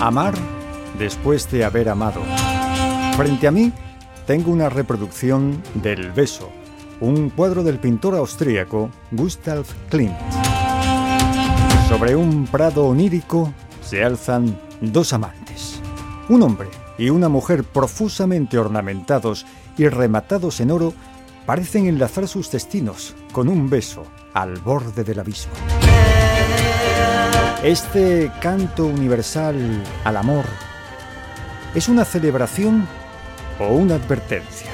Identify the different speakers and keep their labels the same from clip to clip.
Speaker 1: Amar después de haber amado. Frente a mí tengo una reproducción del beso, un cuadro del pintor austríaco Gustav Klimt. Sobre un prado onírico se alzan dos amantes, un hombre y una mujer profusamente ornamentados y rematados en oro parecen enlazar sus destinos con un beso al borde del abismo. Este canto universal al amor es una celebración o una advertencia.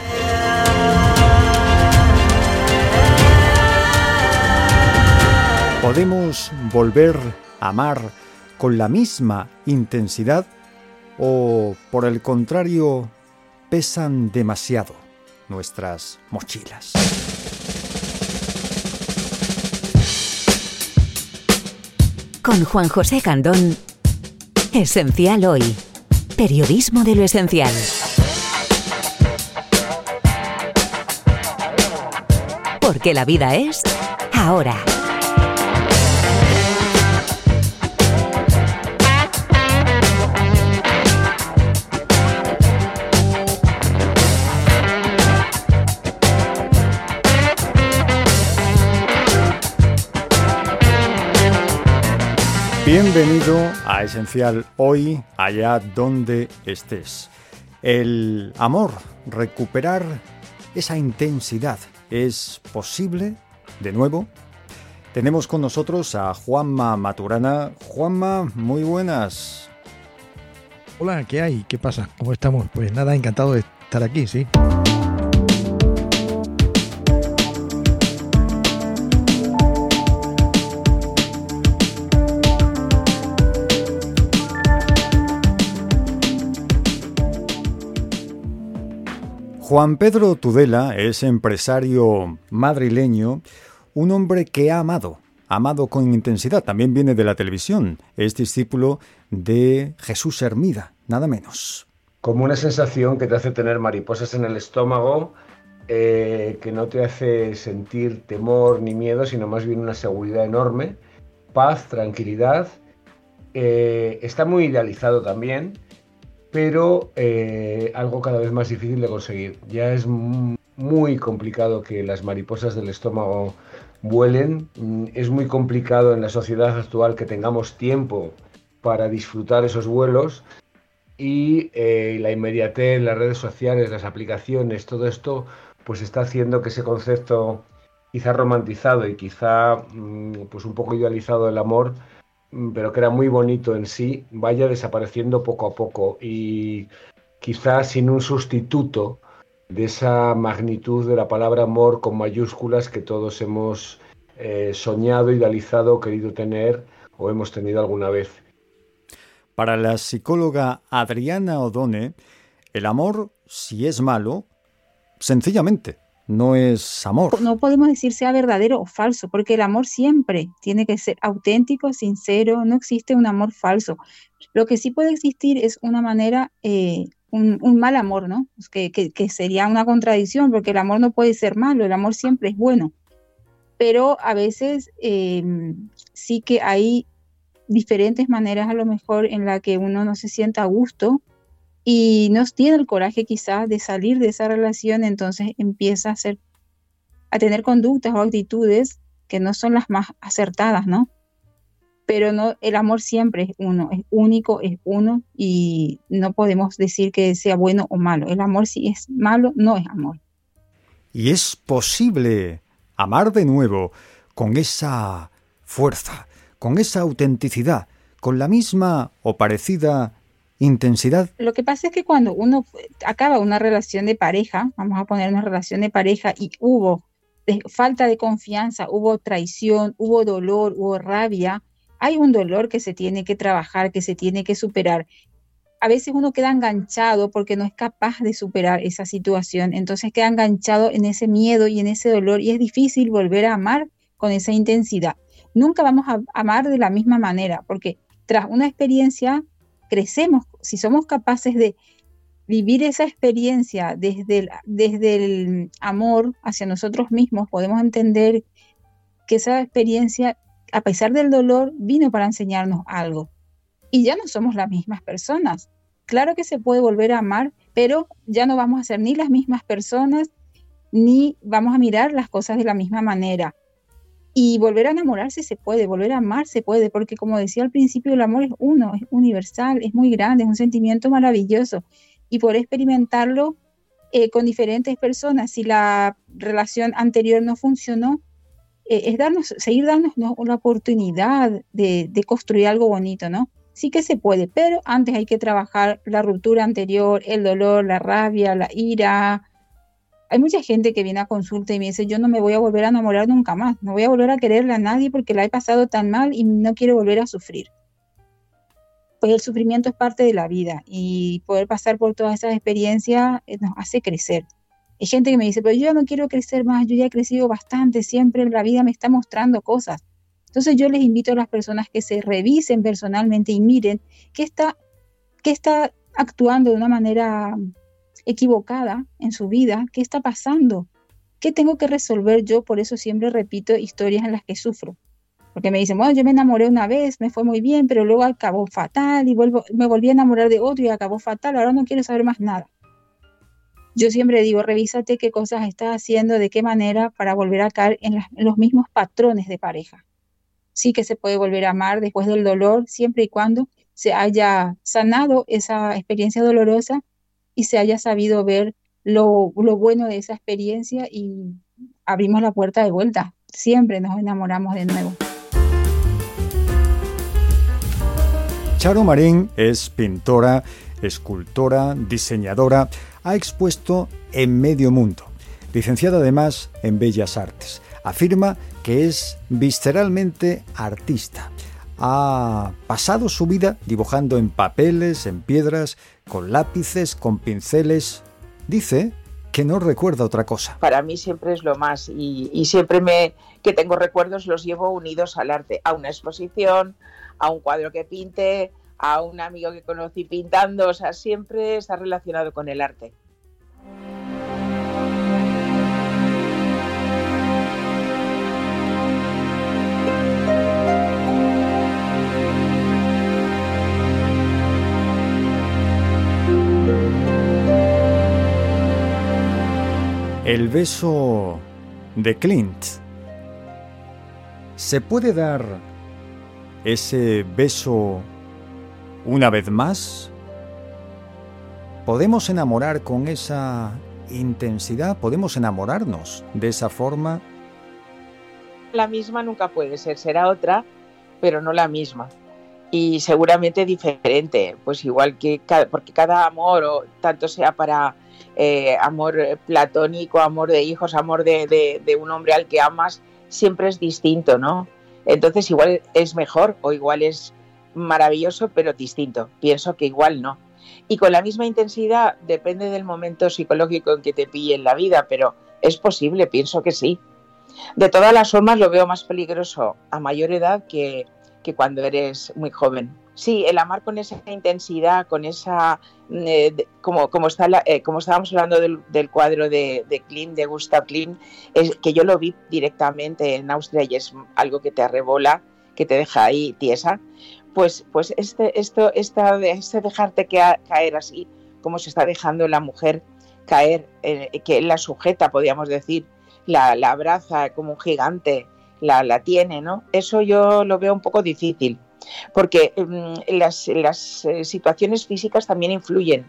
Speaker 1: ¿Podemos volver a amar con la misma intensidad o, por el contrario, pesan demasiado nuestras mochilas?
Speaker 2: Con Juan José Candón, Esencial Hoy. Periodismo de lo esencial. Porque la vida es ahora.
Speaker 1: Bienvenido a Esencial hoy, allá donde estés. El amor, recuperar esa intensidad, ¿es posible? De nuevo, tenemos con nosotros a Juanma Maturana. Juanma, muy buenas.
Speaker 3: Hola, ¿qué hay? ¿Qué pasa? ¿Cómo estamos? Pues nada, encantado de estar aquí, sí.
Speaker 1: Juan Pedro Tudela es empresario madrileño, un hombre que ha amado, amado con intensidad, también viene de la televisión, es discípulo de Jesús Hermida, nada menos.
Speaker 4: Como una sensación que te hace tener mariposas en el estómago, eh, que no te hace sentir temor ni miedo, sino más bien una seguridad enorme, paz, tranquilidad. Eh, está muy idealizado también, pero eh, algo cada vez más difícil de conseguir. Ya es muy complicado que las mariposas del estómago vuelen, mm, es muy complicado en la sociedad actual que tengamos tiempo para disfrutar esos vuelos y eh, la inmediatez, las redes sociales, las aplicaciones, todo esto, pues está haciendo que ese concepto quizá romantizado y quizá mm, pues un poco idealizado del amor pero que era muy bonito en sí, vaya desapareciendo poco a poco y quizás sin un sustituto de esa magnitud de la palabra amor con mayúsculas que todos hemos eh, soñado, idealizado, querido tener o hemos tenido alguna vez.
Speaker 1: Para la psicóloga Adriana Odone, el amor, si es malo, sencillamente no es amor.
Speaker 5: No podemos decir sea verdadero o falso, porque el amor siempre tiene que ser auténtico, sincero, no existe un amor falso. Lo que sí puede existir es una manera, eh, un, mal amor, ¿no? Que, sería una contradicción, porque el amor no puede ser malo, el amor siempre es bueno. Pero a veces em, sí que hay diferentes maneras a lo mejor en la que uno no se sienta a gusto y no tiene el coraje quizás de salir de esa relación, entonces empieza a hacer, a tener conductas o actitudes que no son las más acertadas, ¿no? Pero no, el amor siempre es uno, es único, es uno y no podemos decir que sea bueno o malo. El amor si es malo, no es amor.
Speaker 1: Y es posible amar de nuevo con esa fuerza, con esa autenticidad, con la misma o parecida intensidad?
Speaker 5: Lo que pasa es que cuando uno acaba una relación de pareja, vamos a poner una relación de pareja y hubo falta de confianza, hubo traición, hubo dolor, hubo rabia, hay un dolor que se tiene que trabajar, que se tiene que superar. A veces uno queda enganchado porque no es capaz de superar esa situación, entonces queda enganchado en ese miedo y en ese dolor y es difícil volver a amar con esa intensidad. Nunca vamos a amar de la misma manera porque tras una experiencia crecemos, si somos capaces de vivir esa experiencia desde el, desde el amor hacia nosotros mismos, podemos entender que esa experiencia, a pesar del dolor, vino para enseñarnos algo. Y ya no somos las mismas personas. Claro que se puede volver a amar, pero ya no vamos a ser ni las mismas personas, ni vamos a mirar las cosas de la misma manera. Y volver a enamorarse se puede, volver a amar se puede, porque como decía al principio, el amor es uno, es universal, es muy grande, es un sentimiento maravilloso y poder experimentarlo eh, con diferentes personas. Si la relación anterior no funcionó, eh, es darnos, seguir dándonos la oportunidad de, de, construir algo bonito, ¿no? Sí que se puede, pero antes hay que trabajar la ruptura anterior, el dolor, la rabia, la ira. Hay mucha gente que viene a consulta y me dice, yo no me voy a volver a enamorar nunca más, no voy a volver a quererle a nadie porque la he pasado tan mal y no quiero volver a sufrir pues el sufrimiento es parte de la vida y poder pasar por todas esas experiencias eh, nos hace crecer. Hay gente que me dice, pero yo no quiero crecer más, yo ya he crecido bastante, siempre la vida me está mostrando cosas. Entonces yo les invito a las personas que se revisen personalmente y miren qué está, qué está actuando de una manera equivocada en su vida, qué está pasando, qué tengo que resolver yo, por eso siempre repito historias en las que sufro. Porque me dicen, bueno, yo me enamoré una vez, me fue muy bien, pero luego acabó fatal y vuelvo, me volví a enamorar de otro y acabó fatal, ahora no quiero saber más nada. Yo siempre digo, revísate qué cosas estás haciendo, de qué manera para volver a caer en, en los mismos patrones de pareja. Sí que se puede volver a amar después del dolor, siempre y cuando se haya sanado esa experiencia dolorosa y se haya sabido ver lo, lo, bueno de esa experiencia y abrimos la puerta de vuelta. Siempre nos enamoramos de nuevo.
Speaker 1: Charo Marín es pintora, escultora, diseñadora, ha expuesto en medio mundo. Licenciada además en Bellas Artes. Afirma que es visceralmente artista. Ha pasado su vida dibujando en papeles, en piedras, con lápices, con pinceles. Dice que no recuerda otra cosa.
Speaker 6: Para mí siempre es lo más y, y siempre me que tengo recuerdos los llevo unidos al arte, a una exposición, a un cuadro que pinte, a un amigo que conocí pintando, o sea, siempre está relacionado con el arte.
Speaker 1: El beso de Clint. ¿Se puede dar ese beso una vez más? ¿Podemos enamorar con esa intensidad? ¿Podemos enamorarnos de esa forma?
Speaker 6: La misma nunca puede ser, será otra, pero no la misma. Y seguramente diferente, pues igual que cada, porque cada amor, o tanto sea para eh, amor platónico, amor de hijos, amor de, de un hombre al que amas, siempre es distinto, ¿no? Entonces igual es mejor o igual es maravilloso, pero distinto. Pienso que igual no. Y con la misma intensidad depende del momento psicológico en que te pille en la vida, pero es posible, pienso que sí. De todas las formas lo veo más peligroso a mayor edad que, que cuando eres muy joven. Sí, el amar con esa intensidad, con esa, eh, como, está eh, como estábamos hablando del, cuadro de, de Gustav Klim, es que yo lo vi directamente en Austria y es algo que te arrebola, que te deja ahí tiesa. Pues, pues este, esto, esta, este dejarte caer así, como se está dejando la mujer caer, eh, que la sujeta, podríamos decir, la, la abraza como un gigante, la, la tiene, ¿no? Eso yo lo veo un poco difícil porque mm, las, las eh, situaciones físicas también influyen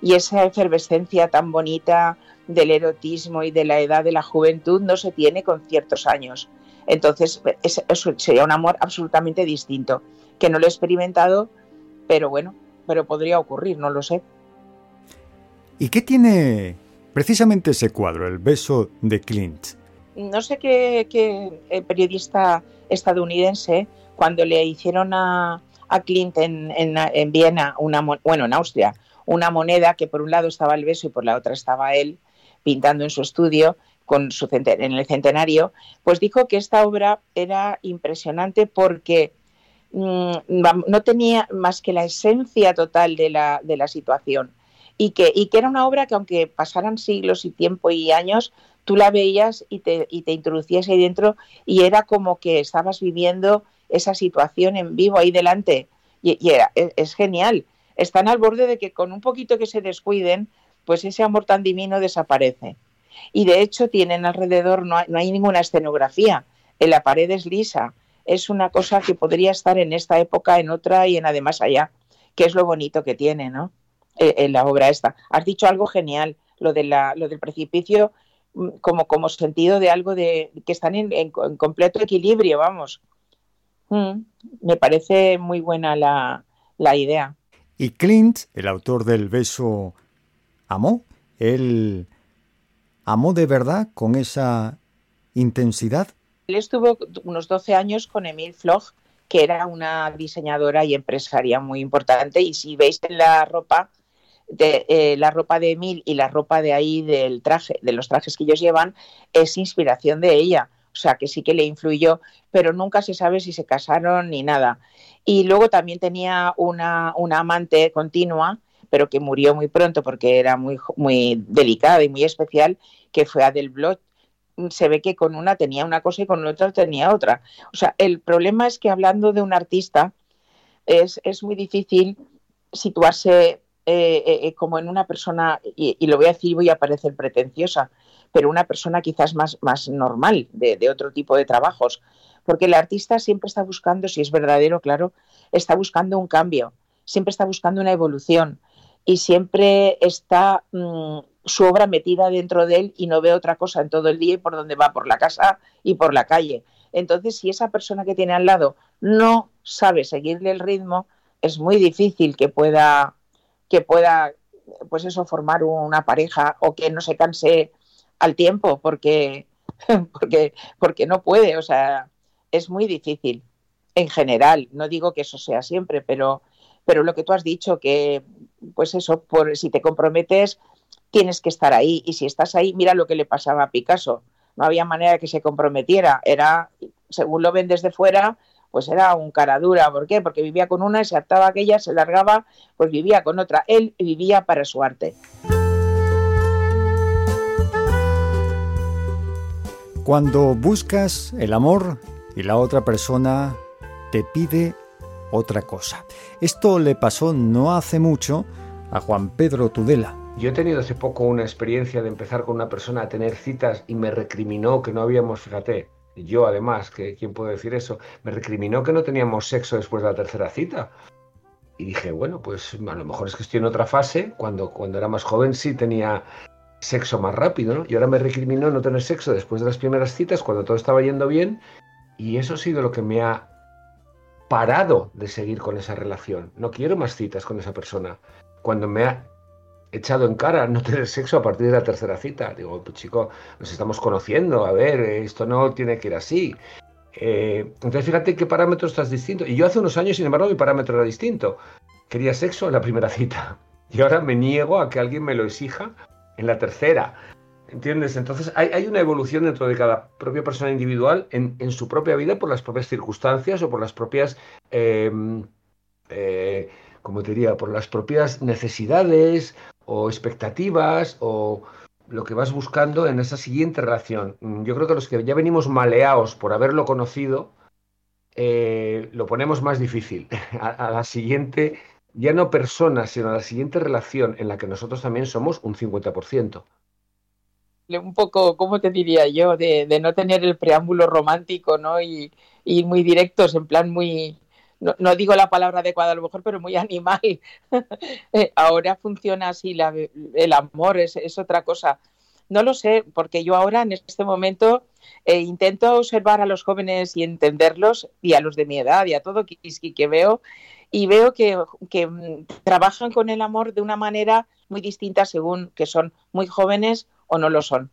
Speaker 6: y esa efervescencia tan bonita del erotismo y de la edad de la juventud no se tiene con ciertos años. Entonces, eso sería un amor absolutamente distinto, que no lo he experimentado, pero bueno, pero podría ocurrir, no lo sé.
Speaker 1: ¿Y qué tiene precisamente ese cuadro, el beso de Clint?
Speaker 6: No sé qué, eh, periodista estadounidense, cuando le hicieron a, a Clint en, en, Viena, una, bueno, en Austria, una moneda que por un lado estaba el beso y por la otra estaba él pintando en su estudio con su, en el centenario, pues dijo que esta obra era impresionante porque mm, no tenía más que la esencia total de la, de la situación y que, y que era una obra que aunque pasaran siglos y tiempo y años, tú la veías y te, y te introducías ahí dentro y era como que estabas viviendo esa situación en vivo ahí delante. Y, era, es, es, genial. Están al borde de que con un poquito que se descuiden, pues ese amor tan divino desaparece y de hecho tienen alrededor, no hay, ninguna escenografía, en la pared es lisa, es una cosa que podría estar en esta época, en otra y en además allá, que es lo bonito que tiene, ¿no? E, en la obra esta. Has dicho algo genial, lo, de la, lo del precipicio mm, como, como sentido de algo de que están en, completo equilibrio, vamos. Mm, me parece muy buena la, la idea.
Speaker 1: Y Clint, el autor del beso, amó. Él ¿Amó de verdad con esa intensidad?
Speaker 6: Él estuvo unos 12 años con Emil Floch, que era una diseñadora y empresaria muy importante. Y si veis en la ropa, de, eh, la ropa de Emil y la ropa de ahí del traje, de los trajes que ellos llevan, es inspiración de ella. O sea, que sí que le influyó, pero nunca se sabe si se casaron ni nada. Y luego también tenía una, una amante continua, pero que murió muy pronto porque era muy, muy delicada y muy especial, que fue Adel Bloch. Se ve que con una tenía una cosa y con otra tenía otra. O sea, el problema es que hablando de un artista es, es muy difícil situarse eh, eh, eh, como en una persona, y, lo voy a decir, voy a parecer pretenciosa, pero una persona quizás más, más normal, de, de, otro tipo de trabajos. Porque el artista siempre está buscando, si es verdadero, claro, está buscando un cambio, siempre está buscando una evolución y siempre está mm, su obra metida dentro de él y no ve otra cosa en todo el día y por donde va, por la casa y por la calle. Entonces, si esa persona que tiene al lado no sabe seguirle el ritmo, es muy difícil que pueda, que pueda, pues eso, formar una pareja o que no se canse al tiempo, porque, porque, porque no puede, o sea, es muy difícil en general. No digo que eso sea siempre, pero, pero lo que tú has dicho, que pues eso, por si te comprometes, tienes que estar ahí. Y si estás ahí, mira lo que le pasaba a Picasso. No había manera de que se comprometiera. Era, según lo ven desde fuera, pues era un cara dura. ¿Por qué? Porque vivía con una, se ataba aquella, se largaba, pues vivía con otra. Él vivía para su arte.
Speaker 1: Cuando buscas el amor y la otra persona te pide otra cosa. Esto le pasó no hace mucho a Juan Pedro Tudela.
Speaker 4: Yo he tenido hace poco una experiencia de empezar con una persona a tener citas y me recriminó que no habíamos, fíjate, yo además, que quién puede decir eso, me recriminó que no teníamos sexo después de la tercera cita. Y dije, bueno, pues a lo mejor es que estoy en otra fase, cuando, cuando era más joven sí tenía sexo más rápido, ¿no? Y ahora me recriminó no tener sexo después de las primeras citas, cuando todo estaba yendo bien, y eso ha sido lo que me ha parado de seguir con esa relación. No quiero más citas con esa persona. Cuando me ha echado en cara no tener sexo a partir de la tercera cita. Digo, pues chico, nos estamos conociendo, a ver, esto no tiene que ir así. Eh, entonces fíjate qué parámetro estás distinto. Y yo hace unos años, sin embargo, mi parámetro era distinto. Quería sexo en la primera cita. Y ahora me niego a que alguien me lo exija en la tercera. ¿Entiendes? Entonces hay, una evolución dentro de cada propia persona individual en, su propia vida por las propias circunstancias o por las propias... Eh, eh, como te diría, por las propias necesidades o expectativas o lo que vas buscando en esa siguiente relación. Yo creo que los que ya venimos maleados por haberlo conocido, eh, lo ponemos más difícil. A, la siguiente, ya no persona, sino la siguiente relación en la que nosotros también somos un 50%.
Speaker 6: Un poco, ¿cómo te diría yo? De, no tener el preámbulo romántico, ¿no? Y, y muy directos, en plan muy, no, digo la palabra adecuada a lo mejor, pero muy animal. Eh, ahora funciona así, el amor es, otra cosa. No lo sé, porque yo ahora en este momento eh, intento observar a los jóvenes y entenderlos y a los de mi edad y a todo que, que veo y veo que, mm, trabajan con el amor de una manera muy distinta según que son muy jóvenes o no lo son.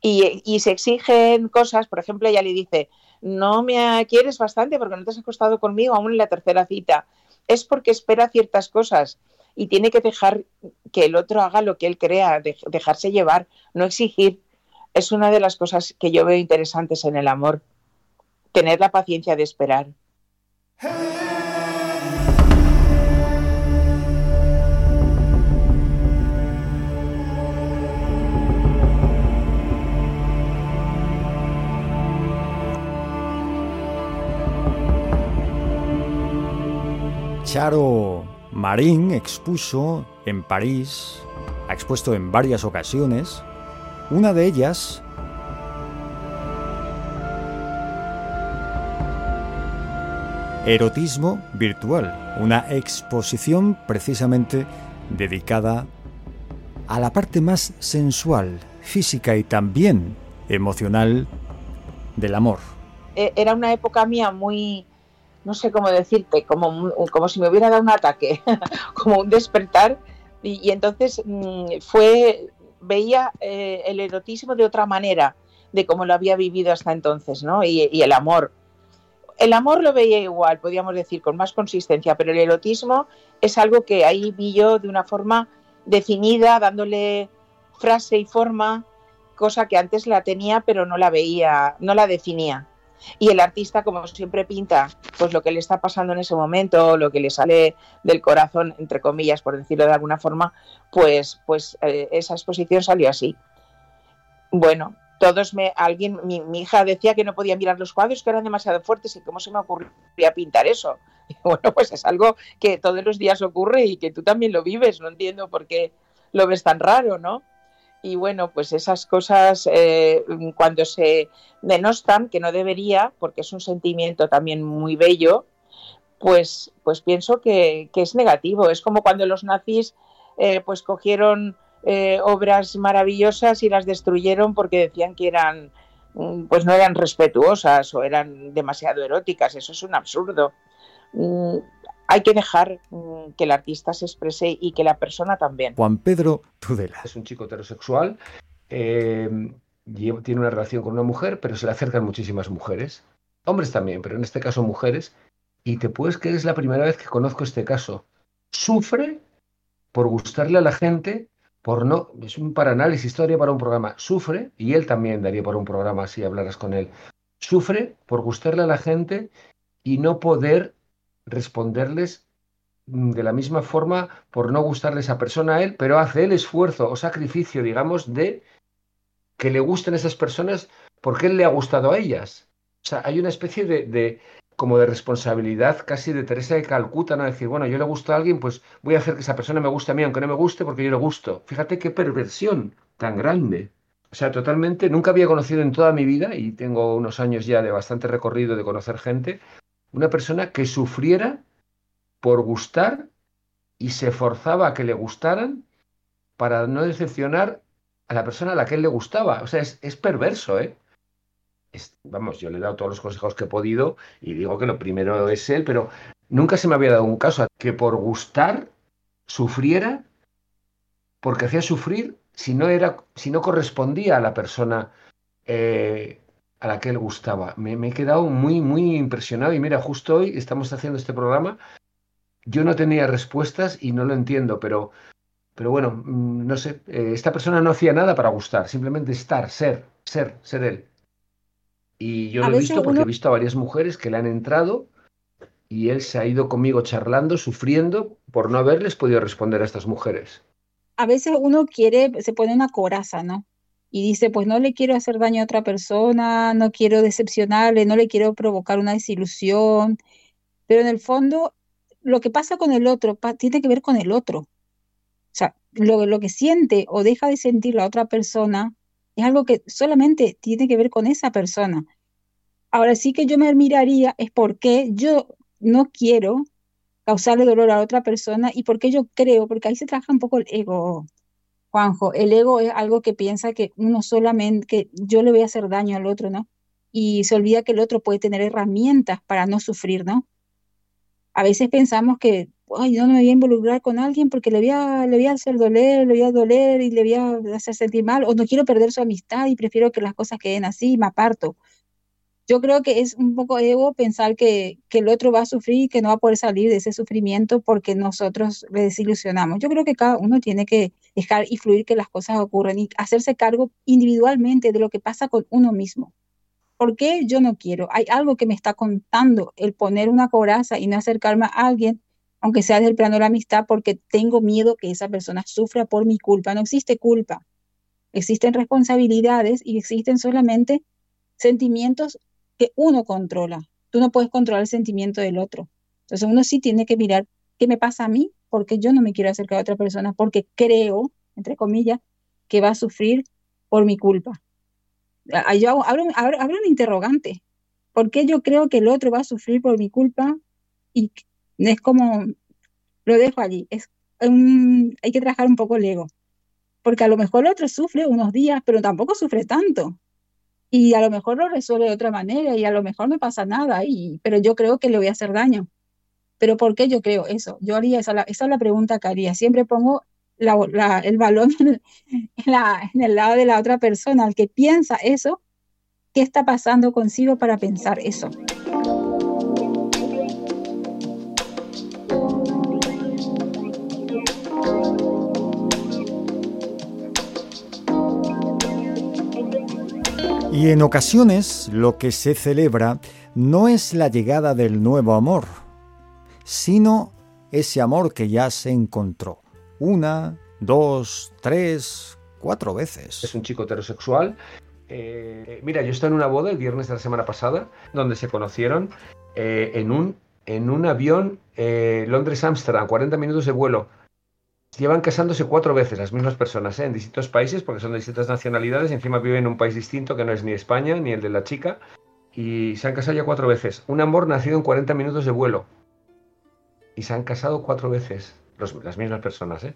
Speaker 6: Y, y, se exigen cosas, por ejemplo, ella le dice, no me quieres bastante porque no te has acostado conmigo aún en la tercera cita. Es porque espera ciertas cosas y tiene que dejar que el otro haga lo que él crea, dejarse llevar, no exigir. Es una de las cosas que yo veo interesantes en el amor, tener la paciencia de esperar.
Speaker 1: Charo Marín expuso en París, ha expuesto en varias ocasiones, una de ellas Erotismo Virtual, una exposición precisamente dedicada a la parte más sensual, física y también emocional del amor.
Speaker 6: E-, era una época mía muy, no sé cómo decirte, como, como si me hubiera dado un ataque, como un despertar. Y, entonces mm, fue, veía eh, el erotismo de otra manera de cómo lo había vivido hasta entonces, ¿no? Y, y, el amor. El amor lo veía igual, podríamos decir, con más consistencia, pero el erotismo es algo que ahí vi yo de una forma definida, dándole frase y forma, cosa que antes la tenía, pero no la veía, no la definía. Y el artista, como siempre, pinta pues lo que le está pasando en ese momento, lo que le sale del corazón, entre comillas, por decirlo de alguna forma, pues, pues eh, esa exposición salió así. Bueno, todos me, alguien, mi, hija decía que no podía mirar los cuadros, que eran demasiado fuertes, y cómo se me ocurría pintar eso. Y bueno, pues es algo que todos los días ocurre y que tú también lo vives, no entiendo por qué lo ves tan raro, ¿no? Y bueno, pues esas cosas eh, cuando se denostan, que no debería, porque es un sentimiento también muy bello, pues, pues pienso que, es negativo. Es como cuando los nazis eh, pues cogieron eh, obras maravillosas y las destruyeron porque decían que eran mm, pues no eran respetuosas o eran demasiado eróticas. Eso es un absurdo. Hay que dejar mm, que el artista se exprese y que la persona también.
Speaker 1: Juan Pedro Tudela.
Speaker 4: Es un chico heterosexual, eh, tiene una relación con una mujer, pero se le acercan muchísimas mujeres. Hombres también, pero en este caso mujeres. Y te puedes que es la primera vez que conozco este caso. Sufre por gustarle a la gente, por no. Es un paranálisis, historia para un programa. Sufre, y él también daría para un programa si hablaras con él. Sufre por gustarle a la gente y no poder responderles mm, de la misma forma por no gustarle esa persona a él, pero hace el esfuerzo o sacrificio, digamos, de que le gusten esas personas porque él le ha gustado a ellas. O sea, hay una especie de, como de responsabilidad casi de Teresa de Calcuta, ¿no? Decir, bueno, yo le gusto a alguien, pues voy a hacer que esa persona me guste a mí, aunque no me guste, porque yo le gusto. Fíjate qué perversión tan grande. O sea, totalmente, nunca había conocido en toda mi vida, y tengo unos años ya de bastante recorrido de conocer gente, una persona que sufriera por gustar y se forzaba a que le gustaran para no decepcionar a la persona a la que él le gustaba. O sea, es, perverso, ¿eh? vamos, yo le he dado todos los consejos que he podido y digo que lo primero es él, pero nunca se me había dado un caso que por gustar sufriera porque hacía sufrir si no era, si no correspondía a la persona eh, a la que él gustaba. Me, he quedado muy, muy impresionado y mira, justo hoy estamos haciendo este programa. Yo no tenía respuestas y no lo entiendo, pero, pero bueno, mm, no sé, eh, esta persona no hacía nada para gustar, simplemente estar, ser, ser, ser él. Y yo lo he visto porque he visto a varias mujeres que le han entrado y él se ha ido conmigo charlando, sufriendo por no haberles podido responder a estas mujeres.
Speaker 5: A veces uno quiere, se pone una coraza, ¿no? Y dice, pues no le quiero hacer daño a otra persona, no quiero decepcionarle, no le quiero provocar una desilusión, pero en el fondo lo que pasa con el otro tiene que ver con el otro. O sea, lo, lo que siente o deja de sentir la otra persona es algo que solamente tiene que ver con esa persona. Ahora sí que yo me miraría es porque yo no quiero causarle dolor a otra persona y porque yo creo, porque ahí se trabaja un poco el ego, Juanjo, el ego es algo que piensa que uno solamente, que yo le voy a hacer daño al otro, ¿no? Y se olvida que el otro puede tener herramientas para no sufrir, ¿no? A veces pensamos que, ay, no me voy a involucrar con alguien porque le voy a, le voy a hacer doler, le voy a doler y le voy a hacer sentir mal, o no quiero perder su amistad y prefiero que las cosas queden así y me aparto yo creo que es un poco ego pensar que, que, el otro va a sufrir y que no va a poder salir de ese sufrimiento porque nosotros le desilusionamos. Yo creo que cada uno tiene que dejar y fluir que las cosas ocurren y hacerse cargo individualmente de lo que pasa con uno mismo. ¿Por qué yo no quiero? Hay algo que me está contando el poner una coraza y no acercarme a alguien, aunque sea del plano de la amistad, porque tengo miedo que esa persona sufra por mi culpa. No existe culpa. Existen responsabilidades y existen solamente sentimientos que uno controla. Tú no puedes controlar el sentimiento del otro. Entonces uno sí tiene que mirar qué me pasa a mí, porque yo no me quiero acercar a otra persona, porque creo, entre comillas, que va a sufrir por mi culpa. Yo abro, un interrogante. ¿Por qué yo creo que el otro va a sufrir por mi culpa? Y es como, lo dejo allí. Hay que trabajar un poco el ego. Porque a lo mejor el otro sufre unos días, pero tampoco sufre tanto y a lo mejor lo resuelve de otra manera y a lo mejor no pasa nada, y, pero yo creo que le voy a hacer daño. ¿Pero por qué yo creo eso? Yo haría esa, esa es la pregunta que haría. Siempre pongo el balón en, el lado de la otra persona, el que piensa eso, ¿qué está pasando consigo para pensar eso?
Speaker 1: Y en ocasiones lo que se celebra no es la llegada del nuevo amor, sino ese amor que ya se encontró. Una, dos, tres, cuatro veces.
Speaker 4: Es un chico heterosexual. Eh, mira, yo estaba en una boda el viernes de la semana pasada, donde se conocieron eh, en, un, en un avión eh, Londres-Ámsterdam, 40 minutos de vuelo llevan casándose cuatro veces las mismas personas, ¿eh? en distintos países, porque son de distintas nacionalidades, y encima viven en un país distinto que no es ni España ni el de la chica, y se han casado ya cuatro veces. Un amor nacido en 40 minutos de vuelo. Y se han casado cuatro veces, las mismas personas, ¿eh?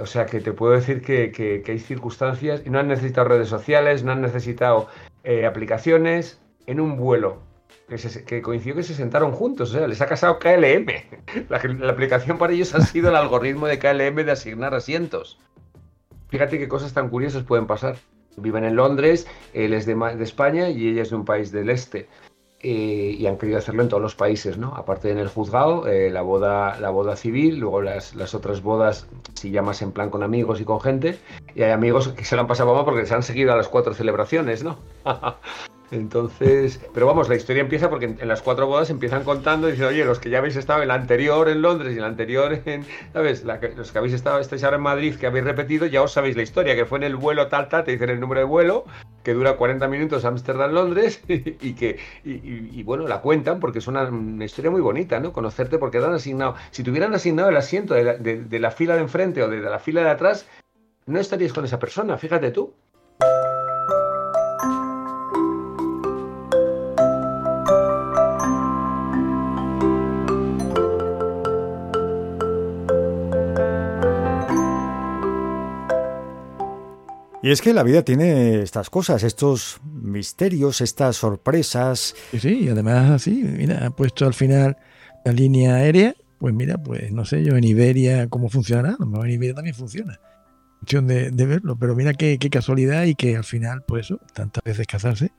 Speaker 4: O sea que te puedo decir que, hay circunstancias, y no han necesitado redes sociales, no han necesitado eh, aplicaciones, en un vuelo que, coincidió que se sentaron juntos, o sea, les ha casado KLM. La, aplicación para ellos ha sido el algoritmo de KLM de asignar asientos. Fíjate qué cosas tan curiosas pueden pasar. Viven en Londres, él es de, España y ella es de un país del este. Eh, y han querido hacerlo en todos los países, ¿no? Aparte en el juzgado, eh, la, boda, la boda civil, luego las, las otras bodas, si llamas en plan con amigos y con gente, y hay amigos que se lo han pasado mal porque se han seguido a las cuatro celebraciones, ¿no? Entonces, pero vamos, la historia empieza porque en, las cuatro bodas empiezan contando y dicen, oye, los que ya habéis estado en la anterior en Londres y la anterior en, ¿sabes? los que habéis estado, estáis ahora en Madrid, que habéis repetido, ya os sabéis la historia, que fue en el vuelo tal, tal, te dicen el número de vuelo, que dura 40 minutos Ámsterdam-Londres y que, y, bueno, la cuentan porque es una, historia muy bonita, ¿no? Conocerte porque te han asignado, si te hubieran asignado el asiento de la, de la fila de enfrente o de la fila de atrás, no estarías con esa persona, fíjate tú.
Speaker 1: Y es que la vida tiene estas cosas, estos misterios, estas sorpresas.
Speaker 3: Sí, sí, y además así, mira, ha puesto al final la línea aérea, pues mira, pues no sé yo en Iberia cómo funcionará, a lo en Iberia también funciona. Cuestión de, verlo, pero mira qué, casualidad y que al final, pues eso, tantas veces casarse,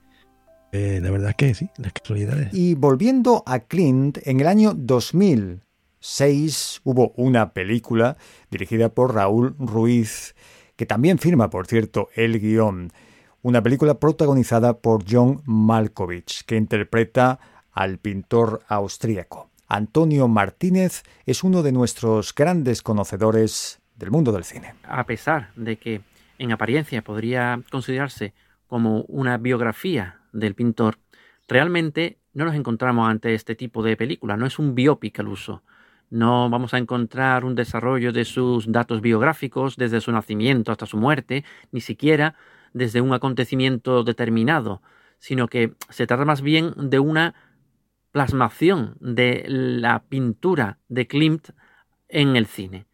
Speaker 3: eh, la verdad es que sí, las casualidades.
Speaker 1: Y volviendo a Clint, en el año 2006 hubo una película dirigida por Raúl Ruiz que también firma, por cierto, el guion. Una película protagonizada por John Malkovich, que interpreta al pintor austríaco. Antonio Martínez es uno de nuestros grandes conocedores del mundo del cine.
Speaker 7: A pesar de que en apariencia podría considerarse como una biografía del pintor, realmente no nos encontramos ante este tipo de película, no es un biopic al uso. No vamos a encontrar un desarrollo de sus datos biográficos desde su nacimiento hasta su muerte, ni siquiera desde un acontecimiento determinado, sino que se trata más bien de una plasmación de la pintura de Klimt en el cine.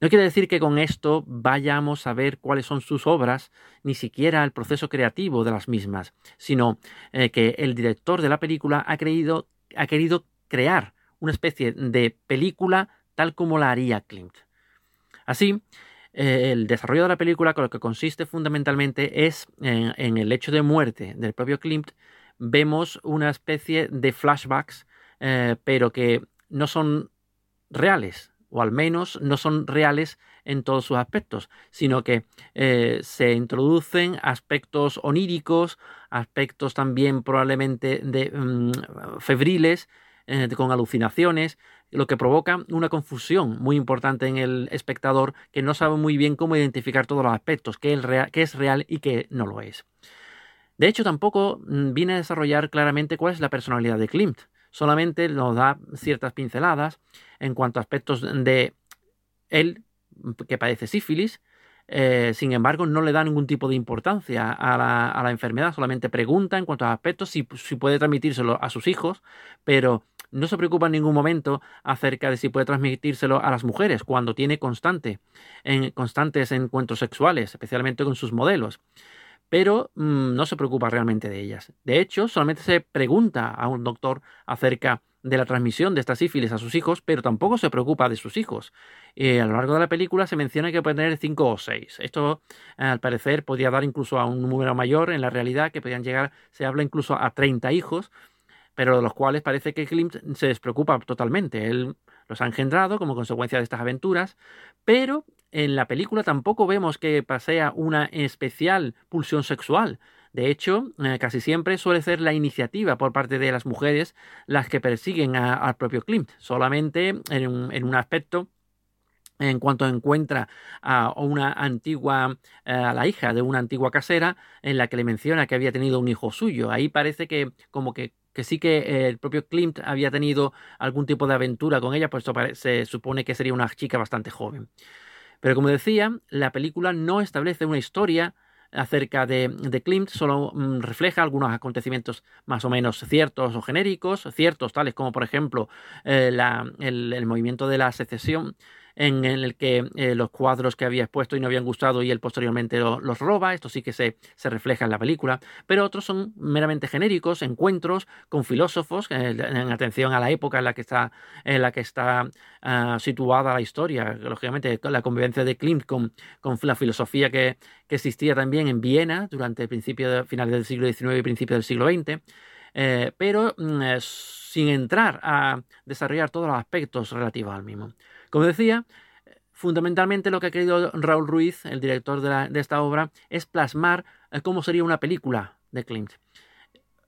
Speaker 7: No quiere decir que con esto vayamos a ver cuáles son sus obras, ni siquiera el proceso creativo de las mismas, sino eh, que el director de la película ha, ha querido crear una especie de película tal como la haría Klimt. Así, eh, el desarrollo de la película, con lo que consiste fundamentalmente, es en, el hecho de muerte del propio Klimt, vemos una especie de flashbacks, eh, pero que no son reales, o al menos no son reales en todos sus aspectos, sino que eh, se introducen aspectos oníricos, aspectos también probablemente de, mm, febriles, eh, con alucinaciones, lo que provoca una confusión muy importante en el espectador que no sabe muy bien cómo identificar todos los aspectos, qué es real, es real y qué no lo es. De hecho, tampoco mm, viene a desarrollar claramente cuál es la personalidad de Klimt solamente nos da ciertas pinceladas en cuanto a aspectos de él que padece sífilis, eh, sin embargo, no le da ningún tipo de importancia a la, enfermedad, solamente pregunta en cuanto a aspectos si, puede transmitírselo a sus hijos, pero no se preocupa en ningún momento acerca de si puede transmitírselo a las mujeres cuando tiene en, constantes encuentros sexuales, especialmente con sus modelos pero mm, no se preocupa realmente de ellas. De hecho, solamente se pregunta a un doctor acerca de la transmisión de esta sífilis a sus hijos, pero tampoco se preocupa de sus hijos. Eh, a lo largo de la película se menciona que puede tener cinco o seis. Esto, al parecer, podría dar incluso a un número mayor en la realidad, que podrían llegar, se habla incluso a 30 hijos, pero de los cuales parece que Klimt se despreocupa totalmente. Él los ha engendrado como consecuencia de estas aventuras, pero en la película tampoco vemos que pasea una especial pulsión sexual. De hecho, eh, casi siempre suele ser la iniciativa por parte de las mujeres las que persiguen al propio Klimt, solamente en un, aspecto en cuanto encuentra a una antigua, eh, a la hija de una antigua casera, en la que le menciona que había tenido un hijo suyo. Ahí parece que como que que sí que eh, el propio Klimt había tenido algún tipo de aventura con ella, pues se supone que sería una chica bastante joven. Pero como decía, la película no establece una historia acerca de, de Klimt, solo mm, refleja algunos acontecimientos más o menos ciertos o genéricos, ciertos tales como por ejemplo eh, el, movimiento de la secesión en el que eh, los cuadros que había expuesto y no habían gustado y él posteriormente los roba, esto sí que se, se, refleja en la película, pero otros son meramente genéricos, encuentros con filósofos, eh, en atención a la época en la que está, en la que está ah, situada la historia, lógicamente la convivencia de Klimt con, con la filosofía que, que, existía también en Viena durante el principio de, finales del siglo XIX y principio del siglo XX. Eh, pero mm, sin entrar a desarrollar todos los aspectos relativos al mismo. Como decía, fundamentalmente lo que ha querido Raúl Ruiz, el director de, esta obra, es plasmar eh, cómo sería una película de Klimt.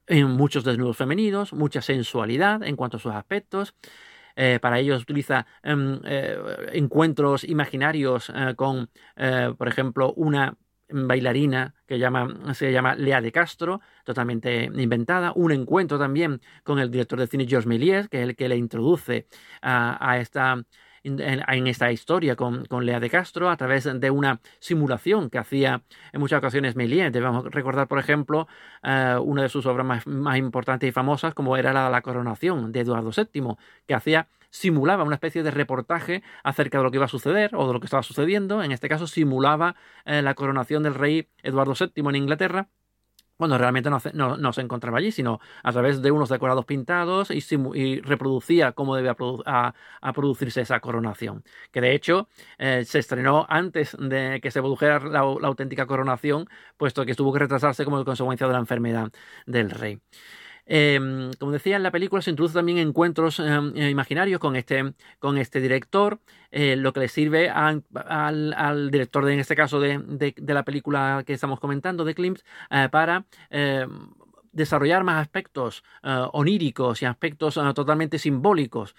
Speaker 7: En muchos desnudos femeninos, mucha sensualidad en cuanto a sus aspectos. Eh, para ello utiliza em, eh, encuentros imaginarios con, por ejemplo, una bailarina que se llama Lea de Castro, totalmente inventada. Un encuentro también con el director de cine Georges Méliès, que es el que le introduce a esta en, esta historia con, Lea de Castro a través de una simulación que hacía en muchas ocasiones Méliès. Debemos recordar, por ejemplo, eh, una de sus obras más, importantes y famosas, como era la, la Coronación de Eduardo VII, que hacía simulaba una especie de reportaje acerca de lo que iba a suceder o de lo que estaba sucediendo. En este caso, simulaba eh, la coronación del rey Eduardo VII en Inglaterra bueno, realmente no, se encontraba allí, sino a través de unos decorados pintados y, reproducía cómo debía producirse esa coronación. Que de hecho eh, se estrenó antes de que se produjera la, auténtica coronación, puesto que tuvo que retrasarse como consecuencia de la enfermedad del rey. Em, como decía, en la película se introduce también encuentros em, eh, imaginarios con este, con este director, eh, lo que le sirve al, director, de, en este caso, de, la película que estamos comentando, de Klimt, eh, para em, desarrollar más aspectos oníricos y aspectos totalmente simbólicos.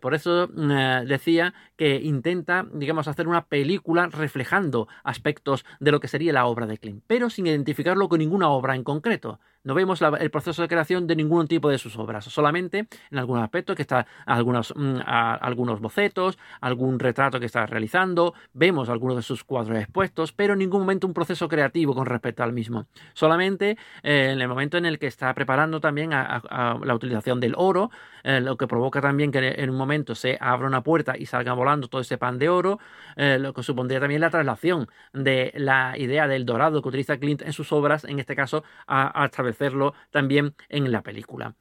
Speaker 7: Por eso decía que intenta, digamos, hacer una película reflejando aspectos de lo que sería la obra de Klimt, pero sin identificarlo con ninguna obra en concreto. No vemos el proceso de creación de ningún tipo de sus obras, solamente en algunos aspectos que está algunos, mm, algunos bocetos, algún retrato que está realizando, vemos algunos de sus cuadros expuestos, pero en ningún momento un proceso creativo con respecto al mismo. Solamente eh, en el momento en el que está preparando también a, la utilización del oro, eh, lo que provoca también que en un momento se abra una puerta y salga volando todo ese pan de oro, eh, lo que supondría también la traslación de la idea del dorado que utiliza Clint en sus obras, en este caso a, establecerlo también en la película.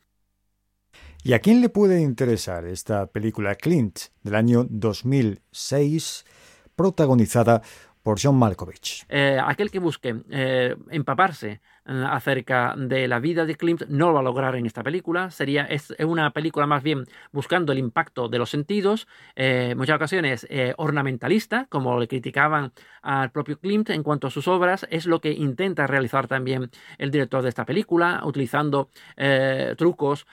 Speaker 1: ¿Y a quién le puede interesar esta película Clint del año 2006, protagonizada por John Malkovich?
Speaker 7: Eh, aquel que busque eh, empaparse acerca de la vida de Klimt no lo va a lograr en esta película. Sería es una película más bien buscando el impacto de los sentidos, eh, muchas ocasiones eh, ornamentalista, como le criticaban al propio Klimt en cuanto a sus obras. Es lo que intenta realizar también el director de esta película, utilizando eh, trucos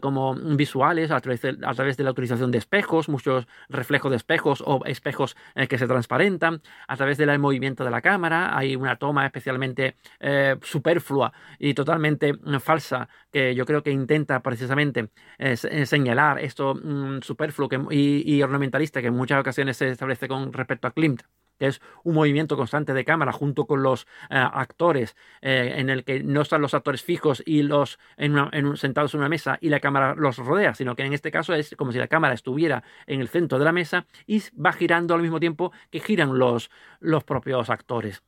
Speaker 7: como visuales a través, de, a través de la utilización de espejos, muchos reflejos de espejos o espejos que se transparentan, a través del movimiento de la cámara. Hay una toma especialmente super y totalmente mm, falsa, que yo creo que intenta precisamente eh, eh, señalar esto mm, superfluo y, ornamentalista que en muchas ocasiones se establece con respecto a Klimt que es un movimiento constante de cámara junto con los eh, actores, en el que no están los actores fijos y los sentados en una mesa y la cámara los rodea, sino que en este caso es como si la cámara estuviera en el centro de la mesa y va girando al mismo tiempo que giran los, los propios actores.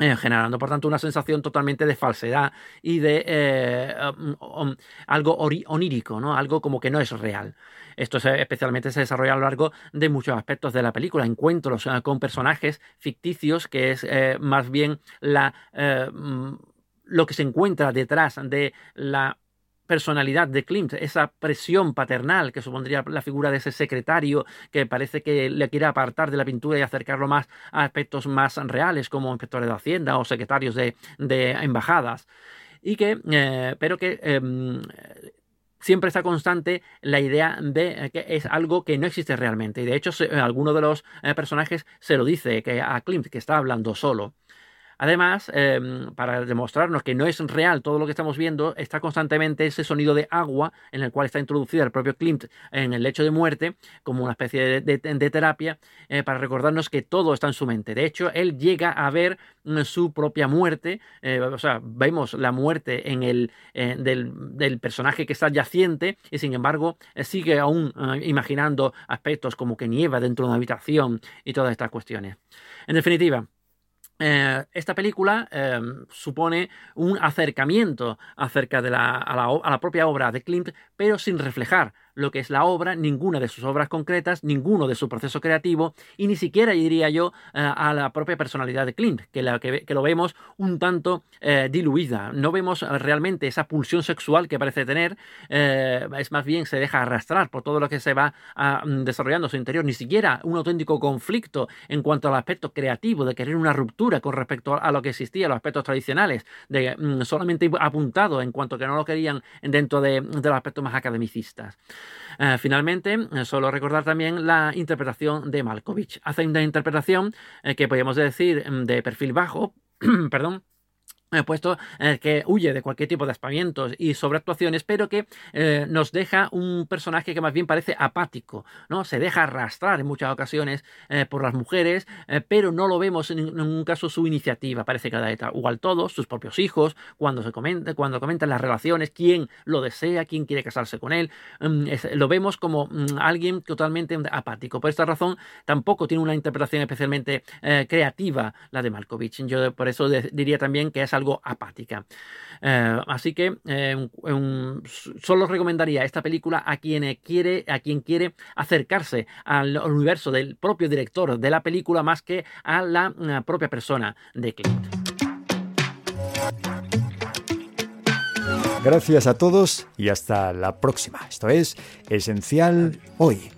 Speaker 7: Eh, generando por tanto una sensación totalmente de falsedad y de eh, um, um, algo onírico, ¿no? algo como que no es real. Esto especialmente se desarrolla a lo largo de muchos aspectos de la película, encuentros eh, con personajes ficticios, que es más bien mm, lo que se encuentra detrás de la personalidad de Klimt, esa presión paternal que supondría la figura de ese secretario que parece que le quiere apartar de la pintura y acercarlo más a aspectos más reales como inspectores de Hacienda o secretarios de, embajadas. Y que, eh, pero que em, siempre está constante la idea de que es algo que no existe realmente. Y de hecho, alguno de los eh, personajes se lo dice que a Klimt, que está hablando solo. Además, em, para demostrarnos que no es real todo lo que estamos viendo, está constantemente ese sonido de agua en el cual está introducido el propio Klimt en el lecho de muerte, como una especie de, terapia, eh, para recordarnos que todo está en su mente. De hecho, él llega a ver mm, su propia muerte, eh, o sea, vemos la muerte en el, eh, del, personaje que está yaciente y sin embargo sigue aún imaginando aspectos como que nieva dentro de una habitación y todas estas cuestiones. En definitiva, eh, esta película em, supone un acercamiento acerca de la, a, la, a, la, propia obra de Klimt, pero sin reflejar lo que es la obra, ninguna de sus obras concretas, ninguno de su proceso creativo y ni siquiera diría yo eh, a la propia personalidad de Klimt, que, la, que, lo vemos un tanto eh, diluida. No vemos realmente esa pulsión sexual que parece tener, eh, es más bien se deja arrastrar por todo lo que se va ah, mm, desarrollando en su interior, ni siquiera un auténtico conflicto en cuanto al aspecto creativo, de querer una ruptura con respecto a lo que existía, los aspectos tradicionales, de mm, solamente apuntado en cuanto que no lo querían dentro de, de los aspectos más academicistas. Eh, finalmente, eh, solo recordar también la interpretación de Malkovich. Hace una interpretación eh, que podríamos decir mm, de perfil bajo, perdón, Puesto eh, que huye de cualquier tipo de aspavientos y sobreactuaciones, pero que eh, nos deja un personaje que más bien parece apático, ¿no? Se deja arrastrar en muchas ocasiones eh, por las mujeres, pero no lo vemos en ningún caso su iniciativa. Parece que da igual todos, sus propios hijos, cuando se comenta, cuando comentan las relaciones, quién lo desea, quién quiere casarse con él. Mm, lo vemos como mm, alguien totalmente apático. Por esta razón, tampoco tiene una interpretación especialmente creativa la de Malkovich. Yo por eso diría también que es algo apática. Eh, así que eh, solo recomendaría esta película a quien quiere, a quien quiere acercarse al universo del propio director de la película más que a la eh, propia persona de Clint.
Speaker 1: Gracias a todos y hasta la próxima. Esto es Esencial Hoy.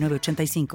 Speaker 8: 906985.